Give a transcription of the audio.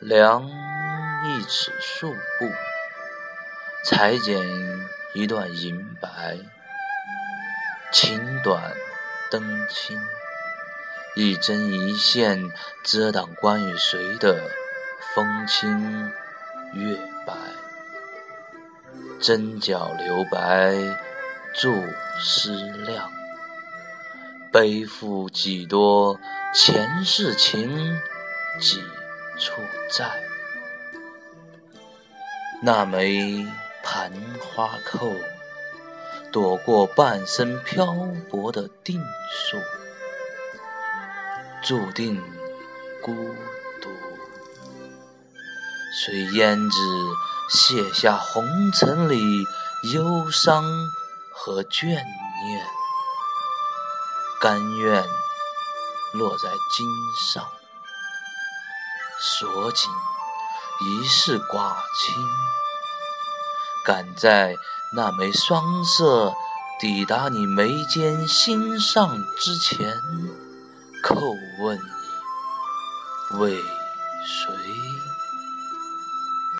量一尺素布，裁剪一段银白。情短灯清，一针一线遮挡关与谁的风清月白。针脚留白，注思量。背负几多前世情，几处在？那枚盘花扣，躲过半生漂泊的定数，注定孤独。随胭脂卸下红尘里忧伤和眷念？甘愿落在襟上，锁紧一世寡情，赶在那枚双色抵达你眉间心上之前，叩问你为谁？